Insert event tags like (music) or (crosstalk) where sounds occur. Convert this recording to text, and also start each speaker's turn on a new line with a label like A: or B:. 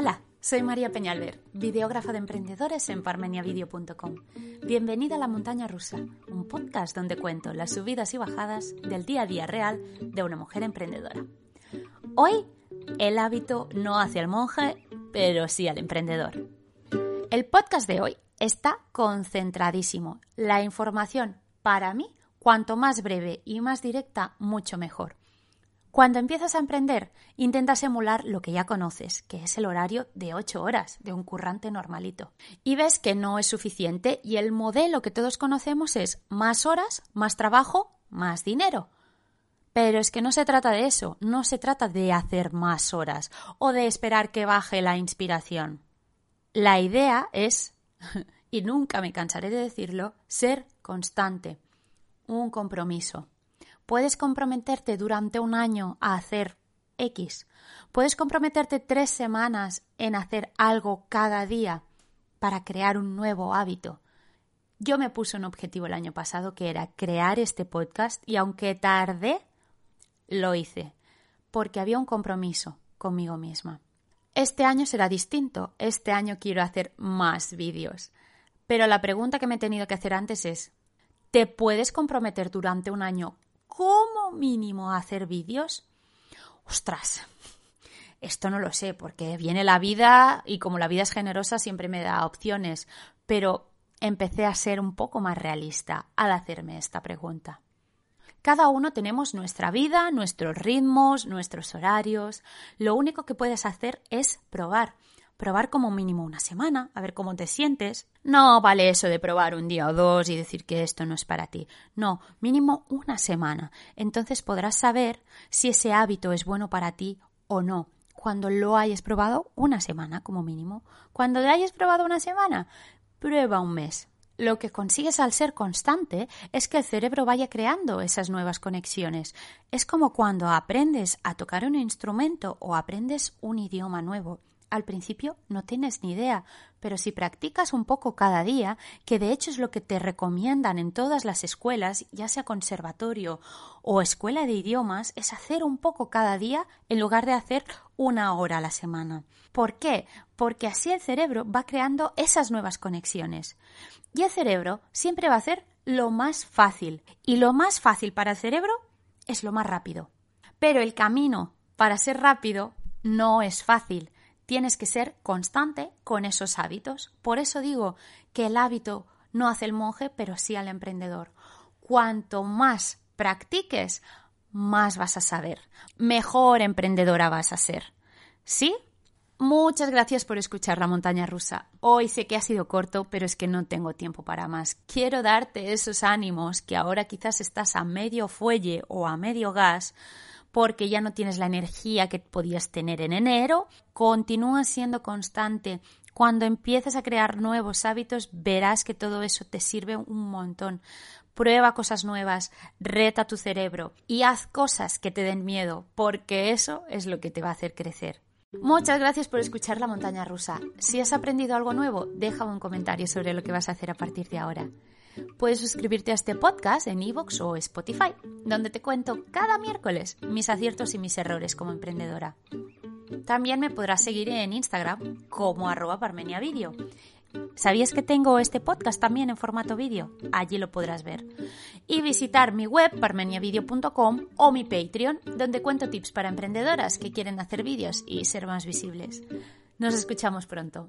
A: Hola, soy María Peñalver, videógrafa de emprendedores en parmeniavideo.com. Bienvenida a La Montaña Rusa, un podcast donde cuento las subidas y bajadas del día a día real de una mujer emprendedora. Hoy, el hábito no hacia el monje, pero sí al emprendedor. El podcast de hoy está concentradísimo. La información, para mí, cuanto más breve y más directa, mucho mejor. Cuando empiezas a emprender, intentas emular lo que ya conoces, que es el horario de 8 horas de un currante normalito. Y ves que no es suficiente y el modelo que todos conocemos es más horas, más trabajo, más dinero. Pero es que no se trata de eso, no se trata de hacer más horas o de esperar que baje la inspiración. La idea es, (laughs) y nunca me cansaré de decirlo, ser constante, un compromiso. Puedes comprometerte durante un año a hacer X. Puedes comprometerte tres semanas en hacer algo cada día para crear un nuevo hábito. Yo me puse un objetivo el año pasado que era crear este podcast y aunque tardé, lo hice, porque había un compromiso conmigo misma. Este año será distinto, este año quiero hacer más vídeos. Pero la pregunta que me he tenido que hacer antes es, ¿te puedes comprometer durante un año como mínimo hacer vídeos? Ostras, esto no lo sé, porque viene la vida y como la vida es generosa siempre me da opciones, pero empecé a ser un poco más realista al hacerme esta pregunta. Cada uno tenemos nuestra vida, nuestros ritmos, nuestros horarios. Lo único que puedes hacer es probar probar como mínimo una semana, a ver cómo te sientes. No vale eso de probar un día o dos y decir que esto no es para ti. No, mínimo una semana. Entonces podrás saber si ese hábito es bueno para ti o no. Cuando lo hayas probado una semana como mínimo. Cuando lo hayas probado una semana, prueba un mes. Lo que consigues al ser constante es que el cerebro vaya creando esas nuevas conexiones. Es como cuando aprendes a tocar un instrumento o aprendes un idioma nuevo al principio no tienes ni idea, pero si practicas un poco cada día, que de hecho es lo que te recomiendan en todas las escuelas, ya sea conservatorio o escuela de idiomas, es hacer un poco cada día en lugar de hacer una hora a la semana. ¿Por qué? Porque así el cerebro va creando esas nuevas conexiones. Y el cerebro siempre va a hacer lo más fácil. Y lo más fácil para el cerebro es lo más rápido. Pero el camino para ser rápido no es fácil tienes que ser constante con esos hábitos. Por eso digo que el hábito no hace el monje, pero sí al emprendedor. Cuanto más practiques, más vas a saber, mejor emprendedora vas a ser. ¿Sí? Muchas gracias por escuchar La Montaña Rusa. Hoy sé que ha sido corto, pero es que no tengo tiempo para más. Quiero darte esos ánimos que ahora quizás estás a medio fuelle o a medio gas porque ya no tienes la energía que podías tener en enero, continúa siendo constante. Cuando empieces a crear nuevos hábitos, verás que todo eso te sirve un montón. Prueba cosas nuevas, reta tu cerebro y haz cosas que te den miedo, porque eso es lo que te va a hacer crecer. Muchas gracias por escuchar La Montaña Rusa. Si has aprendido algo nuevo, deja un comentario sobre lo que vas a hacer a partir de ahora. Puedes suscribirte a este podcast en iVoox o Spotify, donde te cuento cada miércoles mis aciertos y mis errores como emprendedora. También me podrás seguir en Instagram como arroba parmeniavideo. ¿Sabías que tengo este podcast también en formato vídeo? Allí lo podrás ver. Y visitar mi web parmeniavideo.com o mi Patreon, donde cuento tips para emprendedoras que quieren hacer vídeos y ser más visibles. Nos escuchamos pronto.